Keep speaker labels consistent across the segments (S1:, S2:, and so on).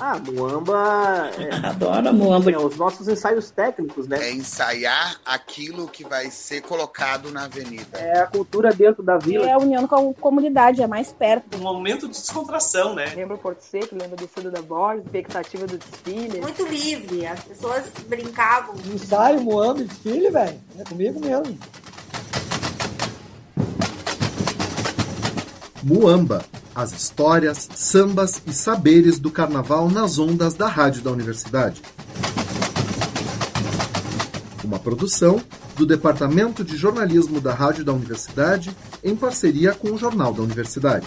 S1: Ah, Muamba. É,
S2: Adoro Muamba.
S1: É, os nossos ensaios técnicos, né?
S3: É ensaiar aquilo que vai ser colocado na avenida.
S1: É a cultura dentro da vila.
S4: É a união com a comunidade, é mais perto.
S5: Um momento de descontração, né?
S6: Lembra o Porto Seco, lembra do Fundo da Borges, expectativa do desfile.
S7: Muito livre, as pessoas brincavam.
S8: Ensaio, Muamba, desfile, velho. É comigo mesmo.
S9: Muamba, as histórias, sambas e saberes do carnaval nas ondas da Rádio da Universidade. Uma produção do Departamento de Jornalismo da Rádio da Universidade em parceria com o Jornal da Universidade.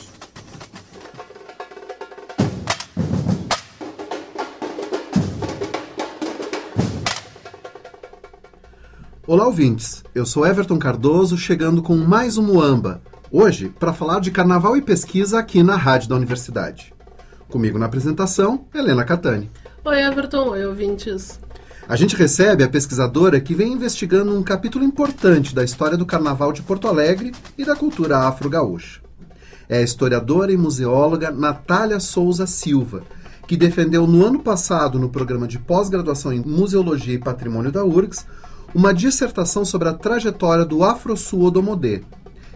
S9: Olá, ouvintes. Eu sou Everton Cardoso, chegando com mais um Muamba Hoje, para falar de carnaval e pesquisa aqui na Rádio da Universidade. Comigo na apresentação, Helena Catani.
S10: Oi, Everton. Oi, ouvintes.
S9: A gente recebe a pesquisadora que vem investigando um capítulo importante da história do carnaval de Porto Alegre e da cultura afro-gaúcha. É a historiadora e museóloga Natália Souza Silva, que defendeu no ano passado, no programa de pós-graduação em Museologia e Patrimônio da URGS, uma dissertação sobre a trajetória do Afro-Sul Odomodê,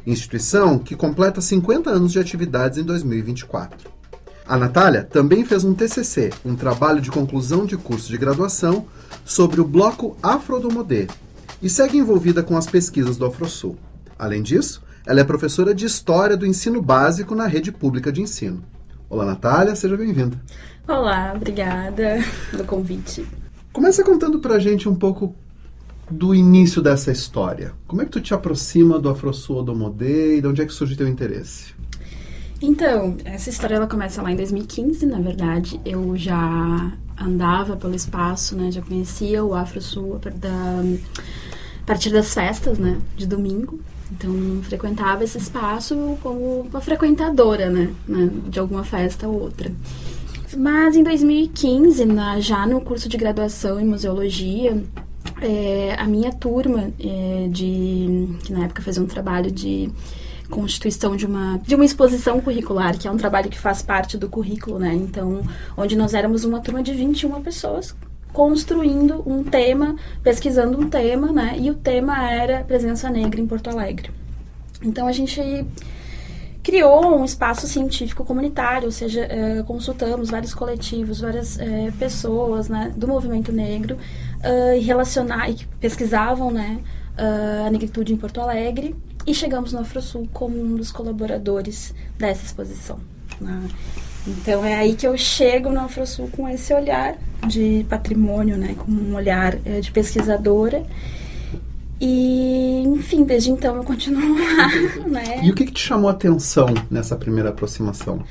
S9: instituição que completa 50 anos de atividades em 2024. A Natália também fez um TCC, um trabalho de conclusão de curso de graduação, sobre o bloco Afrodomodê e segue envolvida com as pesquisas do Afrosul. Além disso, ela é professora de História do Ensino Básico na Rede Pública de Ensino. Olá, Natália, seja bem-vinda.
S4: Olá, obrigada pelo convite.
S9: Começa contando pra gente um pouco do início dessa história. Como é que tu te aproxima do Afrosul do Modê e de onde é que surge teu interesse?
S4: Então, essa história ela começa lá em 2015, na verdade. Eu já andava pelo espaço, né? Já conhecia o Afrosul da, a partir das festas, né? De domingo. Então, frequentava esse espaço como uma frequentadora, né? né de alguma festa ou outra. Mas em 2015, na, já no curso de graduação em museologia, é, a minha turma, é, de, que na época fazia um trabalho de constituição de uma, de uma exposição curricular, que é um trabalho que faz parte do currículo, né? Então, onde nós éramos uma turma de 21 pessoas construindo um tema, pesquisando um tema, né? E o tema era presença negra em Porto Alegre. Então, a gente criou um espaço científico comunitário, ou seja, é, consultamos vários coletivos, várias é, pessoas né, do movimento negro uh, e relacionar e que pesquisavam né, uh, a negritude em Porto Alegre e chegamos no Afrosul como um dos colaboradores dessa exposição. Né? Então é aí que eu chego no Afrosul com esse olhar de patrimônio, né, com um olhar uh, de pesquisadora e, enfim, desde então eu continuo lá, né?
S9: E o que, que te chamou a atenção nessa primeira aproximação?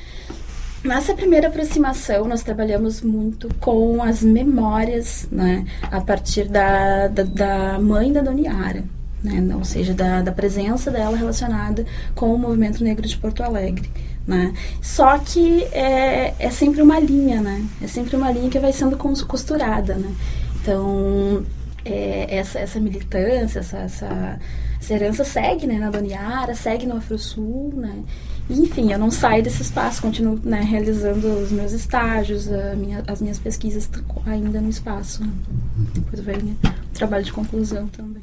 S4: Nessa primeira aproximação, nós trabalhamos muito com as memórias, né? A partir da, da, da mãe da Dona Yara, né? Ou seja, da, da presença dela relacionada com o movimento negro de Porto Alegre. Né? Só que é, é sempre uma linha, né? É sempre uma linha que vai sendo costurada, né? Então, é, essa, essa militância, essa, essa, essa, herança segue né, na Doniara, segue no Afrosul, né? Enfim, eu não saio desse espaço, continuo né, realizando os meus estágios, minha, as minhas pesquisas ainda no espaço. Depois vem o trabalho de conclusão também.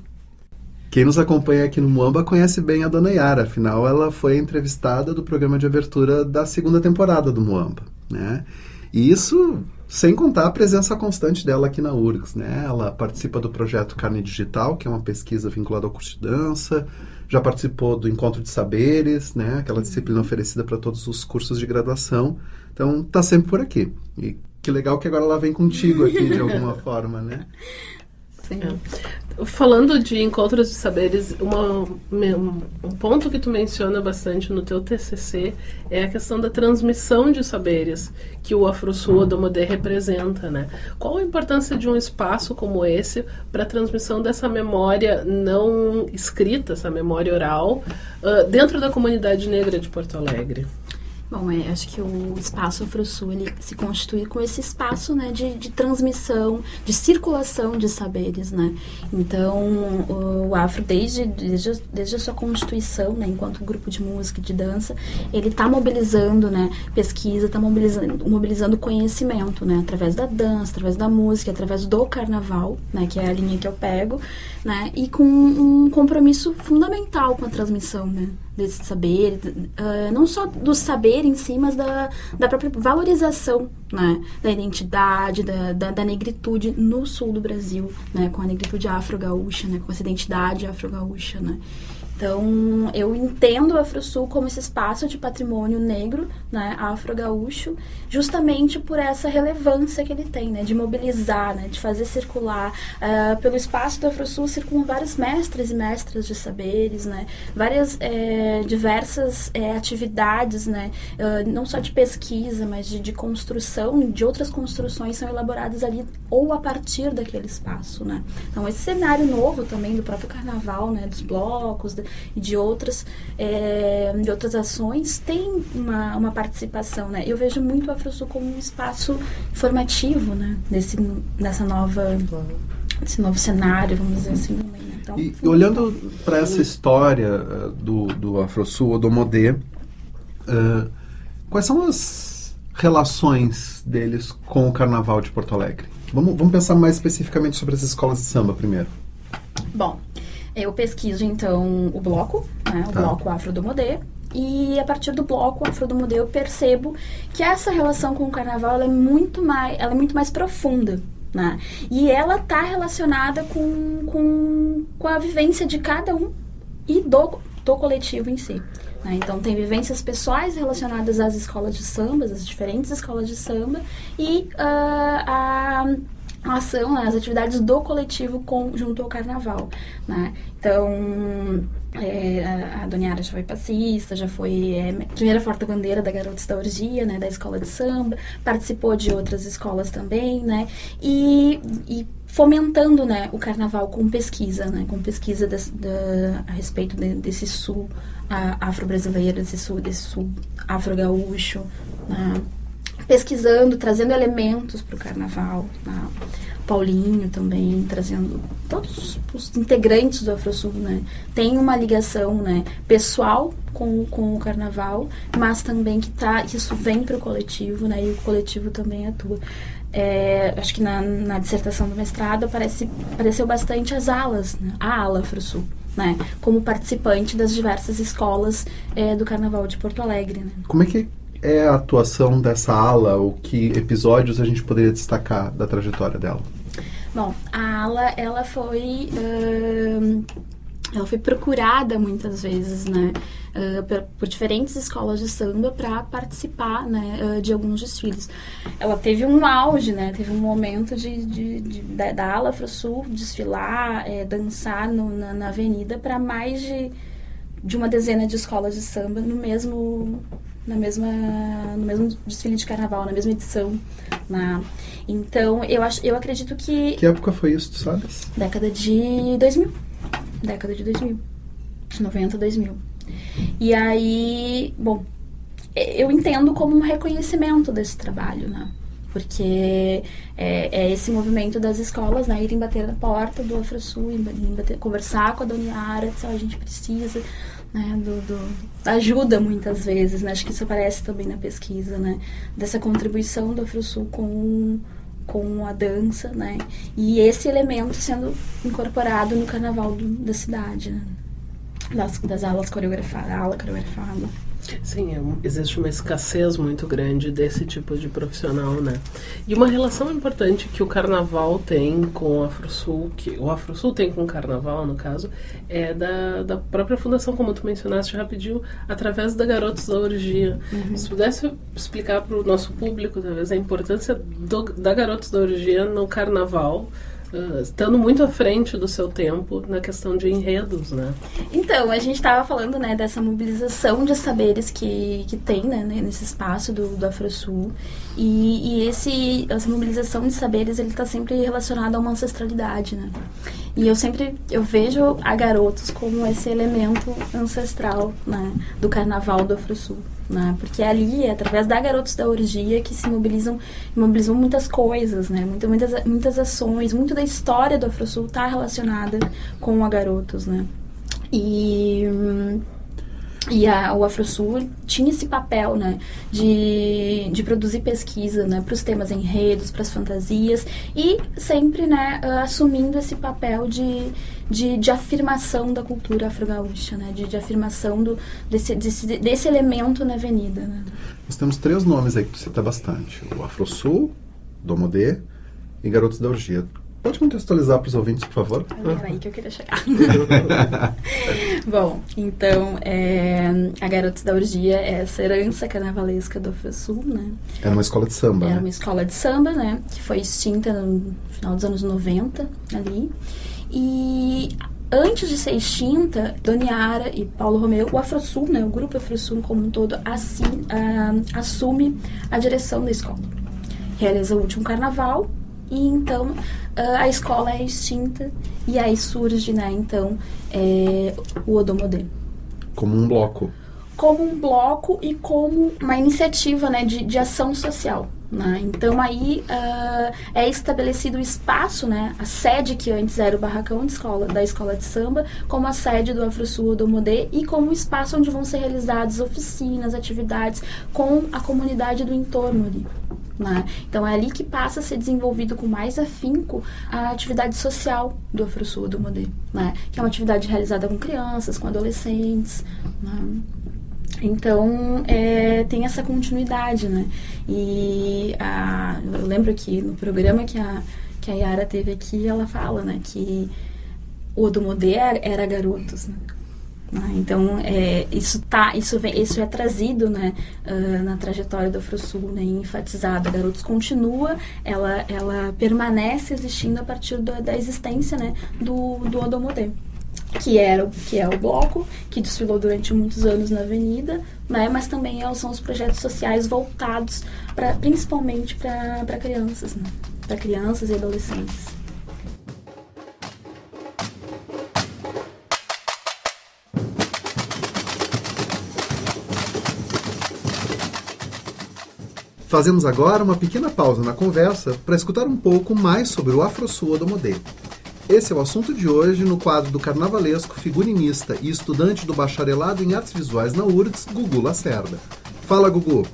S9: Quem nos acompanha aqui no Muamba conhece bem a Dona Yara, afinal ela foi entrevistada do programa de abertura da segunda temporada do Muamba, né? E isso sem contar a presença constante dela aqui na URGS, né? Ela participa do projeto Carne Digital, que é uma pesquisa vinculada ao curso de dança, já participou do Encontro de Saberes, né? Aquela disciplina oferecida para todos os cursos de graduação. Então, tá sempre por aqui. E que legal que agora ela vem contigo aqui de alguma forma, né?
S10: Sim. É. Falando de encontros de saberes, uma, um ponto que tu menciona bastante no teu TCC é a questão da transmissão de saberes que o AfroSul do Modé representa, né? Qual a importância de um espaço como esse para a transmissão dessa memória não escrita, essa memória oral, uh, dentro da comunidade negra de Porto Alegre?
S4: Bom, é, acho que o espaço Afrosul ele se constitui com esse espaço né, de, de transmissão, de circulação de saberes, né? Então, o, o Afro, desde, desde, desde a sua constituição, né, enquanto grupo de música e de dança, ele está mobilizando né, pesquisa, está mobilizando, mobilizando conhecimento, né? Através da dança, através da música, através do carnaval, né? Que é a linha que eu pego, né? E com um compromisso fundamental com a transmissão, né? Desse saber, uh, não só do saber em si, mas da, da própria valorização né, da identidade, da, da, da, negritude no sul do Brasil, né, com a negritude afro-gaúcha, né, com essa identidade afro-gaúcha. Né. Então, eu entendo o Afro-Sul como esse espaço de patrimônio negro, né, afro-gaúcho, justamente por essa relevância que ele tem, né, de mobilizar, né, de fazer circular. Uh, pelo espaço do Afro-Sul circulam vários mestres e mestras de saberes, né, várias é, diversas é, atividades, né, uh, não só de pesquisa, mas de, de construção, de outras construções são elaboradas ali ou a partir daquele espaço, né. Então, esse cenário novo também do próprio carnaval, né, dos blocos, e de outras, é, de outras ações tem uma, uma participação, né? Eu vejo muito o AfroSul como um espaço formativo, né? Nesse, nessa nova, esse novo cenário, vamos dizer assim. Também, né? então,
S9: e, olhando para essa história uh, do, do AfroSul ou do Modê, uh, quais são as relações deles com o Carnaval de Porto Alegre? Vamos, vamos pensar mais especificamente sobre as escolas de samba primeiro.
S4: Bom, eu pesquiso, então, o bloco, né, o tá. bloco Afro do Modê, e a partir do bloco Afro do Modê eu percebo que essa relação com o carnaval é muito mais, ela é muito mais profunda. Né? E ela está relacionada com, com, com a vivência de cada um e do, do coletivo em si. Né? Então, tem vivências pessoais relacionadas às escolas de samba, às diferentes escolas de samba, e uh, a a ação, né, as atividades do coletivo com, junto ao carnaval, né? Então, é, a, a Dona Yara já foi passista, já foi é, primeira porta-bandeira da Garotos da Orgia, né, da escola de samba, participou de outras escolas também, né, e, e fomentando, né, o carnaval com pesquisa, né, com pesquisa da, a respeito de, desse sul afro-brasileiro, desse sul, desse sul afro-gaúcho, né, pesquisando, trazendo elementos para o carnaval. Né? Paulinho também trazendo todos os integrantes do AfroSul, né? Tem uma ligação, né, pessoal com, com o carnaval, mas também que tá, isso vem para o coletivo, né? E o coletivo também atua. É, acho que na, na, dissertação do mestrado aparece, apareceu bastante as alas, né? a ala AfroSul. Né, como participante das diversas escolas é, do Carnaval de Porto Alegre. Né?
S9: Como é que é a atuação dessa ala, ou que episódios a gente poderia destacar da trajetória dela?
S4: Bom, a ala, ela foi... Uh, ela foi procurada muitas vezes, né? Uh, por, por, diferentes escolas de samba para participar né, uh, de alguns desfiles. Ela teve um auge, né, teve um momento de, de, de da, da ala Afro Sul desfilar, é, dançar no, na, na, avenida para mais de, de uma dezena de escolas de samba no mesmo na mesma, no mesmo desfile de carnaval, na mesma edição. Na, então, eu, acho, eu acredito que...
S9: Que época foi isso, tu sabes?
S4: Década de 2000. Década de 2000. 90, 2000. E aí, bom, eu entendo como um reconhecimento desse trabalho, né? Porque é, é esse movimento das escolas, né? Irem bater na porta do AfroSul, irem bater, conversar com a Dona Yara, dizer, a gente precisa né, do, do, ajuda muitas vezes, né? Acho que isso aparece também na pesquisa, né? Dessa contribuição do Afrosul com com a dança, né? E esse elemento sendo incorporado no carnaval do, da cidade, né? das, das aulas coreografadas, aula coreografada.
S10: Sim, é existe uma escassez muito grande desse tipo de profissional, né? E uma relação importante que o Carnaval tem com o Afrosul, que o Afrosul tem com o Carnaval, no caso, é da, da própria fundação, como tu mencionaste rapidinho, através da Garotos da Orgia. Uhum. Se pudesse explicar para o nosso público, talvez, a importância do, da Garotos da Orgia no Carnaval, uh, estando muito à frente do seu tempo na questão de enredos, né?
S4: Então, a gente estava falando, né, dessa mobilização de saberes que, que tem, né, nesse espaço do, do AfroSul. E, e esse, essa mobilização de saberes, ele está sempre relacionado a uma ancestralidade, né? E eu sempre eu vejo a garotos como esse elemento ancestral né, do carnaval do Afro-Sul. Né, porque ali é através da Garotos da Orgia que se mobilizam, mobilizam muitas coisas, né, muitas, muitas, muitas ações, muito da história do Afro-Sul está relacionada com a Garotos. Né. E. E a, o AfroSul tinha esse papel, né, de, de produzir pesquisa, né, para os temas enredos, para as fantasias, e sempre, né, uh, assumindo esse papel de, de, de afirmação da cultura afro-gaúcha, né, de, de afirmação do, desse, desse, desse elemento na avenida, né.
S9: Nós temos três nomes aí que tu cita bastante, o AfroSul, Domodê e Garotos da Orgia. Pode contextualizar para os ouvintes, por favor?
S4: Era aí que eu queria chegar. Bom, então, é, a Garotos da Orgia é essa herança carnavalesca do Sul, né?
S9: Era uma escola de samba,
S4: Era
S9: né?
S4: uma escola de samba, né? Que foi extinta no final dos anos 90, ali. E antes de ser extinta, Doniara e Paulo Romeu, o Afrosul, né? O grupo Afrosul como um todo, assim, uh, assume a direção da escola. Realiza o último carnaval e então a escola é extinta e aí surge, né, então, é, o Odomodê.
S9: Como um bloco.
S4: Como um bloco e como uma iniciativa, né, de, de ação social. Né? Então aí uh, é estabelecido o espaço, né, a sede que antes era o barracão de escola, da escola de samba, como a sede do AfroSul Odomodê e como o espaço onde vão ser realizadas oficinas, atividades com a comunidade do entorno ali. Né? Então é ali que passa a ser desenvolvido com mais afinco a atividade social do AfroSul do Modê, né? que é uma atividade realizada com crianças, com adolescentes. Né? Então é, tem essa continuidade, né? E a, eu lembro que no programa que a, que a Yara teve aqui, ela fala, né, que o Odomodê era, garotos, né? Ah, então, é, isso, tá, isso, vem, isso é trazido né, uh, na trajetória do Afrosul, né, enfatizado. Garotos continua, ela, ela permanece existindo a partir da, da existência né, do, do Odomodê. Que, era, que é o bloco, que desfilou durante muitos anos na Avenida, né, mas também é, são os projetos sociais voltados pra, principalmente para crianças, né, para crianças e adolescentes.
S9: Fazemos agora uma pequena pausa na conversa para escutar um pouco mais sobre o AfroSul do Modelo. Esse é o assunto de hoje no quadro do carnavalesco, figurinista e estudante do bacharelado em artes visuais na URGS, Gugu Lacerda. Fala, Gugu!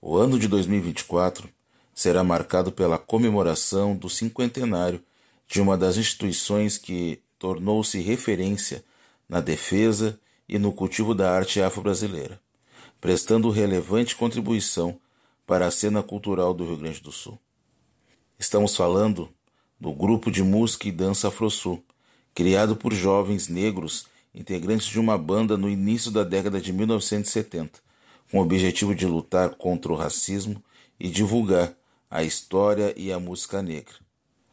S2: O ano de 2024 será marcado pela comemoração do cinquentenário de uma das instituições que tornou-se referência na defesa e no cultivo da arte afro-brasileira prestando relevante contribuição para a cena cultural do Rio Grande do Sul. Estamos falando do grupo de música e dança Afrosul, criado por jovens negros integrantes de uma banda no início da década de 1970, com o objetivo de lutar contra o racismo e divulgar a história e a música negra.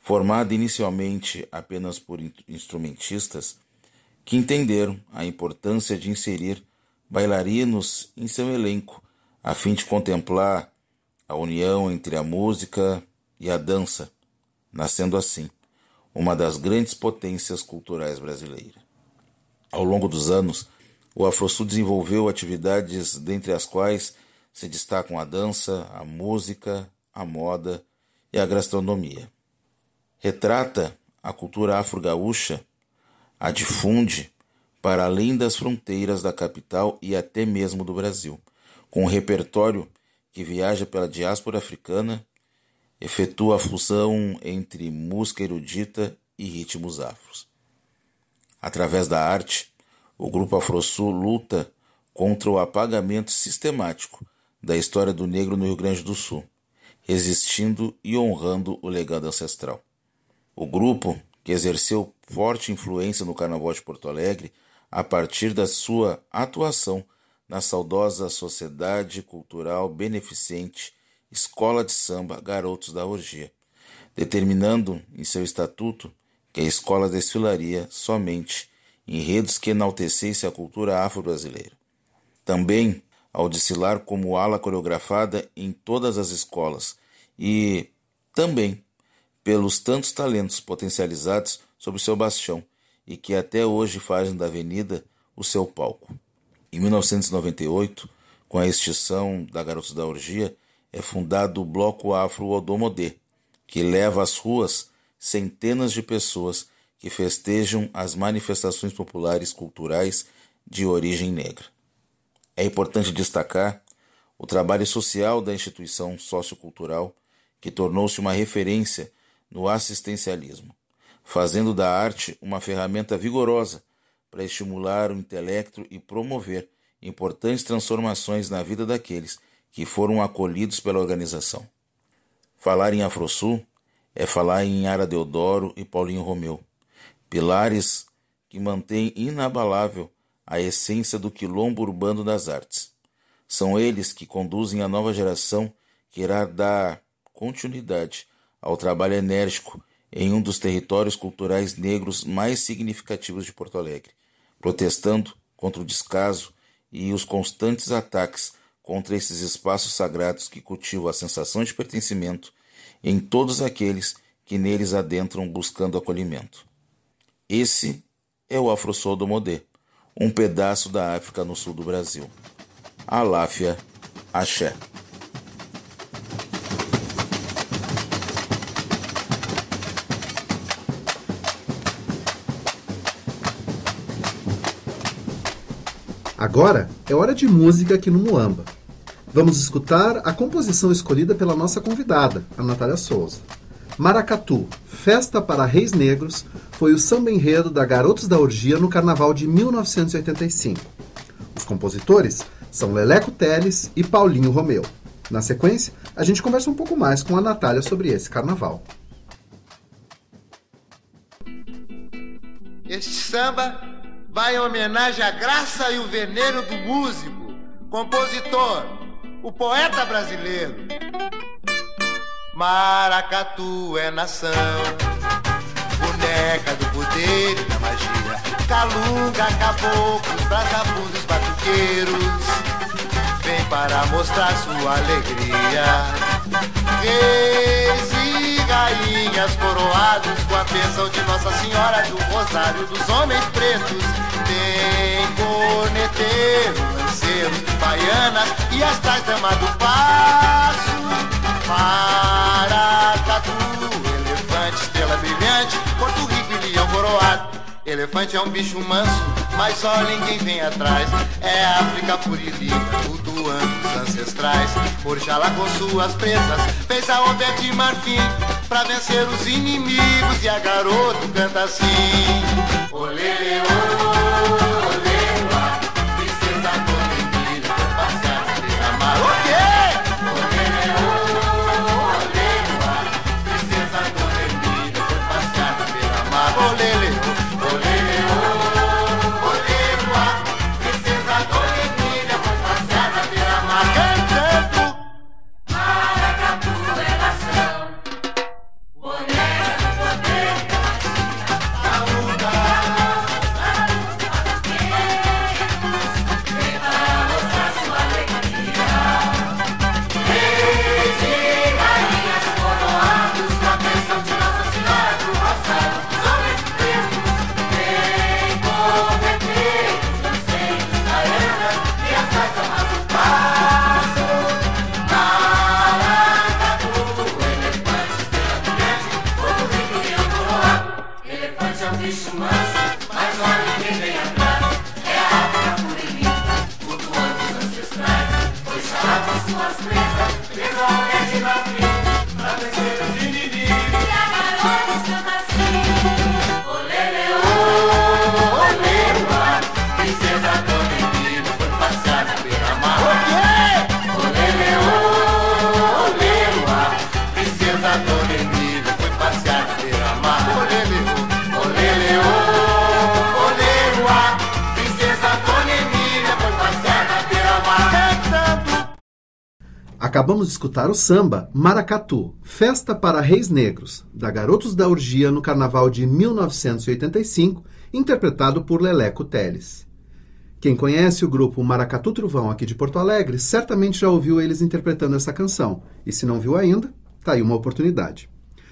S2: Formada inicialmente apenas por instrumentistas, que entenderam a importância de inserir bailarinos em seu elenco, a fim de contemplar a união entre a música e a dança, nascendo assim uma das grandes potências culturais brasileiras. Ao longo dos anos, o Afrosul desenvolveu atividades dentre as quais se destacam a dança, a música, a moda e a gastronomia. Retrata a cultura afro-gaúcha, a difunde para além das fronteiras da capital e até mesmo do Brasil, com um repertório que viaja pela diáspora africana, efetua a fusão entre música erudita e ritmos afros. Através da arte, o Grupo Afrosul luta contra o apagamento sistemático da história do negro no Rio Grande do Sul, resistindo e honrando o legado ancestral. O grupo, que exerceu forte influência no Carnaval de Porto Alegre, a partir da sua atuação na saudosa Sociedade Cultural Beneficente Escola de Samba Garotos da Orgia, determinando em seu estatuto que a escola desfilaria somente enredos que enaltecesse a cultura afro-brasileira. Também ao desfilar como ala coreografada em todas as escolas e também pelos tantos talentos potencializados sobre seu bastião e que até hoje fazem da avenida o seu palco. Em 1998, com a extinção da Garotos da Orgia, é fundado o Bloco Afro Odomodê, que leva às ruas centenas de pessoas que festejam as manifestações populares culturais de origem negra. É importante destacar o trabalho social da instituição sociocultural, que tornou-se uma referência no assistencialismo, fazendo da arte uma ferramenta vigorosa para estimular o intelecto e promover importantes transformações na vida daqueles que foram acolhidos pela organização. Falar em Afrosul é falar em Ara Deodoro e Paulinho Romeu, pilares que mantêm inabalável a essência do quilombo urbano das artes. São eles que conduzem a nova geração que irá dar continuidade ao trabalho enérgico em um dos territórios culturais negros mais significativos de Porto Alegre, protestando contra o descaso e os constantes ataques contra esses espaços sagrados que cultivam a sensação de pertencimento em todos aqueles que neles adentram buscando acolhimento. Esse é o Afro do Modê, um pedaço da África no sul do Brasil. Aláfia, Axé.
S9: Agora é hora de música aqui no Muamba. Vamos escutar a composição escolhida pela nossa convidada, a Natália Souza. Maracatu, Festa para Reis Negros, foi o samba enredo da Garotos da Orgia no Carnaval de 1985. Os compositores são Leleco Teles e Paulinho Romeu. Na sequência, a gente conversa um pouco mais com a Natália sobre esse carnaval.
S11: Este samba vai em homenagem à graça e o veneno do músico, compositor, o poeta brasileiro. Maracatu é nação, boneca do poder e da magia. Calunga, caboclos, brasabundos, batuqueiros, vem para mostrar sua alegria. Reis e rainhas coroados com a bênção de Nossa Senhora do Rosário dos Homens Pretos. Tem corneteiro, baianas e as tais damas do passo. Maracatu, elefante, estrela brilhante, Porto Rico e leão coroado. Elefante é um bicho manso, mas olhem quem vem atrás. É África purilita, cultuando os ancestrais. Orixalá com suas presas, fez a onda de marfim pra vencer os inimigos. E a garoto canta assim: Olê, olê,
S9: Acabamos de escutar o samba Maracatu, Festa para Reis Negros, da Garotos da Orgia no Carnaval de 1985, interpretado por Leleco Teles. Quem conhece o grupo Maracatu Truvão aqui de Porto Alegre, certamente já ouviu eles interpretando essa canção. E se não viu ainda, tá aí uma oportunidade.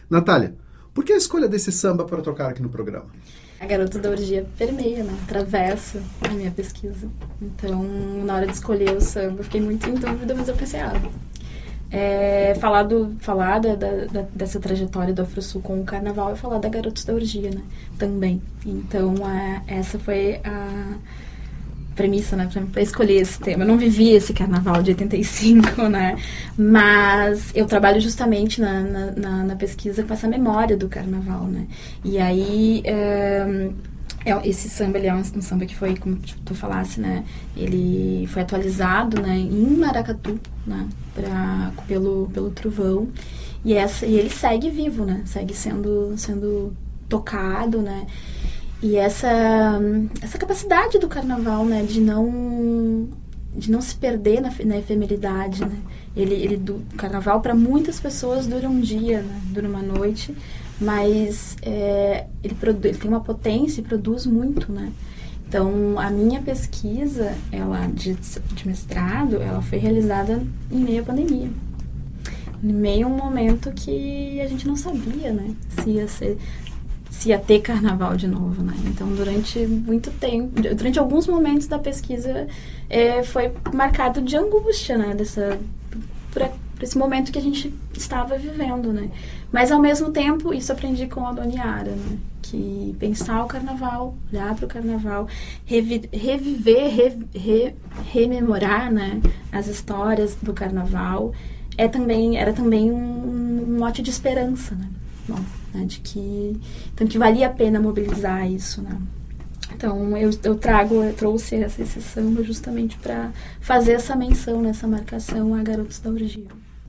S9: Natália, Por que a escolha desse samba para tocar aqui no programa?
S4: A garota da orgia permeia, né? Atravessa a minha pesquisa. Então, na hora de escolher o samba, fiquei muito em dúvida, mas eu pensei, ah, é, falar, do, falar da, da- dessa trajetória do Afrosul com o carnaval e falar da Garotos da Orgia, né? Também. Então, a- essa foi a premissa, né, pra, escolher esse tema. Eu não vivi esse carnaval de 85, né? Mas eu trabalho justamente na, na, na- pesquisa com essa memória do carnaval, né? E aí. eh, é, esse samba ele é um, um samba que foi, como tu falasse, né? Ele foi atualizado né, em Maracatu, né? Pra, pelo, pelo Trovão. E, essa, e ele segue vivo, né? Segue sendo, sendo tocado, né? E essa, essa capacidade do carnaval, né? De não, de não se perder na, na efemeridade, né? Ele, ele do carnaval, para muitas pessoas, dura um dia, né? Dura uma noite. Mas é, ele, ele tem uma potência e produz muito, né? Então, a minha pesquisa, ela de, de mestrado, ela foi realizada em meio à pandemia. Em meio a um momento que a gente não sabia, né? Se ia ser se ia ter carnaval de novo, né? Então, durante muito tempo, durante alguns momentos da pesquisa, eh, foi marcado de angústia, né? Dessa, por, a- por esse momento que a gente estava vivendo, né? Mas, ao mesmo tempo, isso aprendi com a Doniara, né? Que pensar o carnaval, olhar para o carnaval, revi- reviver, re- re- rememorar, né? As histórias do carnaval, é também, era também um, um mote de esperança, né? Bom, né, de que então que valia a pena mobilizar isso, né? Então eu, eu trago, eu trouxe essa, esse samba justamente para fazer essa menção, nessa marcação a garotos da orgia.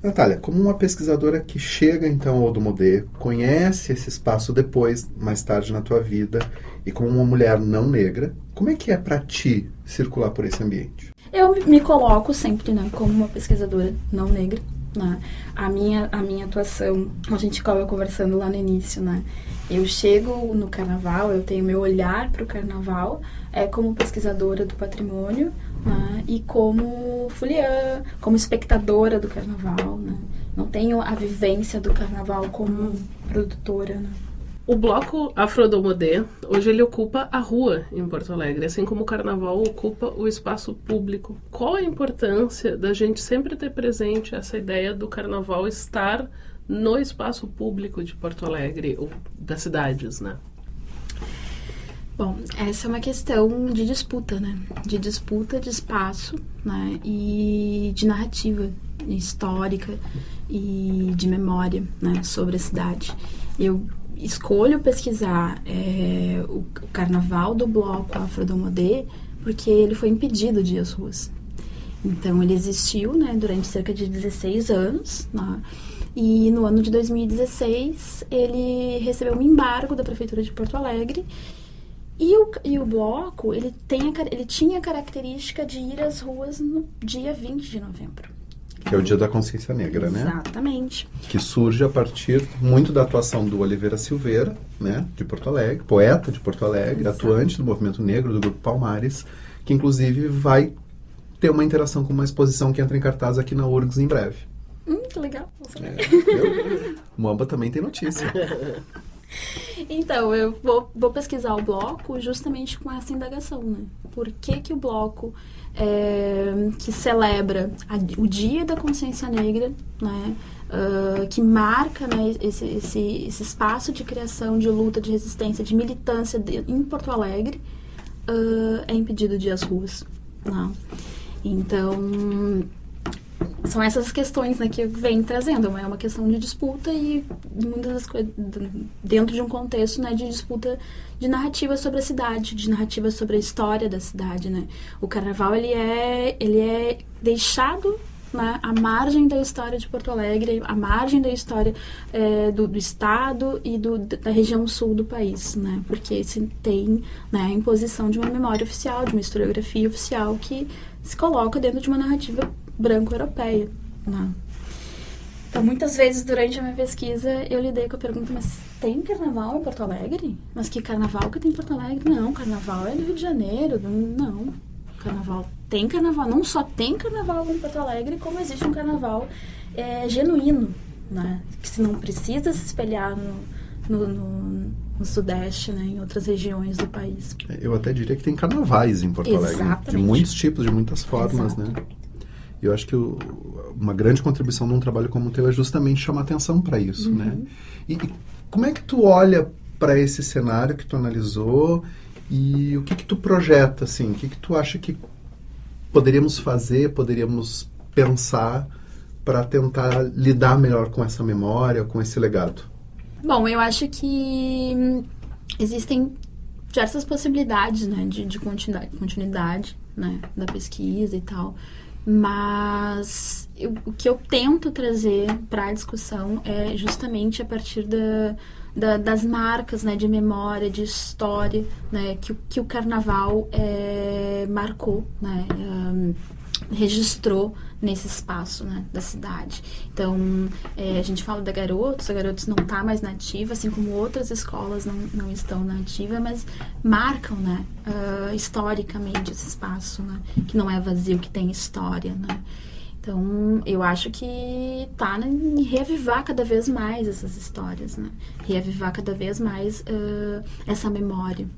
S9: Natália, como uma pesquisadora que chega então ao Domodê, conhece esse espaço depois, mais tarde na tua vida, e como uma mulher não negra, como é que é para ti circular por esse ambiente?
S4: Eu me- coloco sempre, né, como uma pesquisadora não negra, né? A minha a minha atuação, a gente estava conversando lá no início, né? Eu chego no carnaval, eu tenho meu olhar para o carnaval, é como pesquisadora do patrimônio, né? E como foliã, como espectadora do carnaval, né? Não tenho a vivência do carnaval como produtora, né?
S10: O bloco Afrodomodê, hoje ele ocupa a rua em Porto Alegre, assim como o carnaval ocupa o espaço público. Qual a importância da gente sempre ter presente essa ideia do carnaval estar no espaço público de Porto Alegre, ou das cidades, né?
S4: Bom, essa é uma questão de disputa, né? De disputa de espaço, né? E de narrativa histórica e de memória, né? Sobre a cidade. Eu escolho pesquisar é, o, o carnaval do bloco Afrodomodê porque ele foi impedido de ir às ruas. Então, ele existiu, né? Durante cerca de 16 anos, né? E no ano de 2016, ele recebeu um embargo da Prefeitura de Porto Alegre e o, e o bloco, ele, tem a ele tinha a característica de ir às ruas no dia 20 de novembro.
S9: Que é o Dia da Consciência Negra, né?
S4: Exatamente.
S9: Que surge a partir muito da atuação do Oliveira Silveira, né, de Porto Alegre, poeta de Porto Alegre, atuante do movimento negro do grupo Palmares, que inclusive vai ter uma interação com uma exposição que entra em cartaz aqui na URGS em breve.
S4: Hum, que legal.
S9: É, Moamba também tem notícia.
S4: Então, eu vou, vou pesquisar o bloco justamente com essa indagação, né? Por que que o bloco é, que celebra a- o Dia da Consciência Negra, né? ah, que marca né, esse, esse, esse espaço de criação, de luta, de resistência, de militância de- em Porto Alegre, ah, é impedido de ir às ruas. Não. Então, são essas questões né, que vem trazendo. É uma questão de disputa e muitas das coisas dentro de um contexto né, de disputa de narrativa sobre a cidade, de narrativa sobre a história da cidade. Né? O carnaval ele é, ele é deixado né, à margem da história de Porto Alegre, à margem da história é, do, do estado e do, da região sul do país, né? Porque se tem né, a imposição de uma memória oficial, de uma historiografia oficial que se coloca dentro de uma narrativa branco-europeia. Né? Então, muitas vezes durante a minha pesquisa eu lidei com a pergunta: mas tem carnaval em Porto Alegre? Mas que carnaval que tem em Porto Alegre? Não, carnaval é no Rio de Janeiro. Não, carnaval tem carnaval. Não só tem carnaval em Porto Alegre, como existe um carnaval é, genuíno, né? Que se não precisa se espelhar no, no, no, no Sudeste, né, em outras regiões do país.
S9: Eu até diria que tem carnavais em Porto Alegre. né? De
S4: Exatamente.
S9: muitos tipos, de muitas formas, né? Eu acho que o- uma grande contribuição num trabalho como o teu é justamente chamar atenção para isso,
S4: Uhum.
S9: né? E, e como é que tu olha para esse cenário que tu analisou e o que que tu projeta, assim? O que que tu acha que poderíamos fazer, poderíamos pensar para tentar lidar melhor com essa memória, com esse legado?
S4: Bom, eu acho que hum, existem diversas possibilidades, né, de, de continuidade, continuidade, né, da pesquisa e tal. Mas eu- o que eu tento trazer para a discussão é justamente a partir da, da- das marcas, né, de memória, de história, né, que, o- que o carnaval é, marcou, né, hum, registrou nesse espaço né, da cidade. Então, é, a gente fala da Garotos, a Garotos não está mais nativa, assim como outras escolas não, não estão nativa, mas marcam né, ah, historicamente esse espaço, né, que não é vazio, que tem história. Né. Então, eu acho que tá né, em reavivar cada vez mais essas histórias, né? Reavivar cada vez mais ah, essa memória.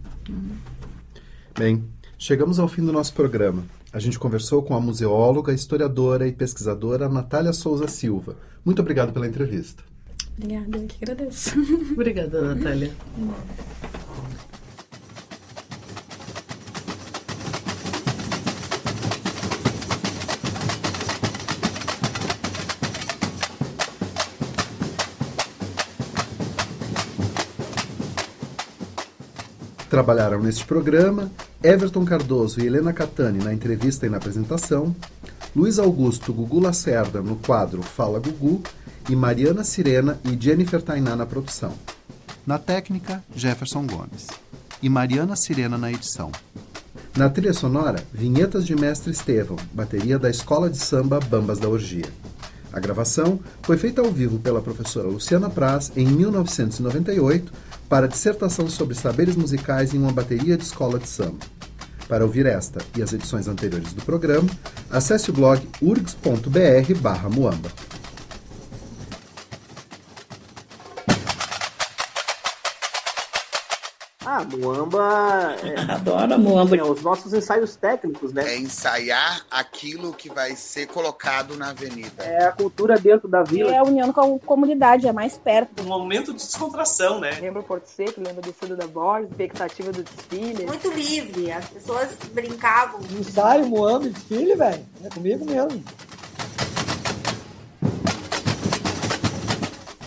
S9: Bem, chegamos ao fim do nosso programa. A gente conversou com a museóloga, historiadora e pesquisadora Natália Souza Silva. Muito obrigado pela entrevista.
S4: Obrigada, eu que agradeço.
S10: Obrigada, Natália.
S9: Trabalharam neste programa Everton Cardoso e Helena Catani na entrevista e na apresentação, Luiz Augusto Gugu Lacerda no quadro Fala Gugu e Mariana Sirena e Jennifer Tainá na produção. Na técnica, Jefferson Gomes. E Mariana Sirena na edição. Na trilha sonora, vinhetas de Mestre Estevão, bateria da Escola de Samba Bambas da Orgia. A gravação foi feita ao vivo pela professora Luciana Praz em 1998 para dissertação sobre saberes musicais em uma bateria de escola de samba. Para ouvir esta e as edições anteriores do programa, acesse o blog urgs.br/muamba.
S1: Ah, Muamba. É,
S6: Adoro Muamba.
S1: é, os nossos ensaios técnicos, né?
S3: É ensaiar aquilo que vai ser colocado na avenida.
S1: É a cultura dentro da vila.
S6: É a união com a comunidade, é mais perto.
S5: Um momento de descontração, né?
S6: Lembra o Porto Seco, lembra do Fundo da Borges, expectativa do desfile.
S7: Muito livre, as pessoas brincavam.
S8: Ensaio, Moamba e desfile, velho. É comigo mesmo.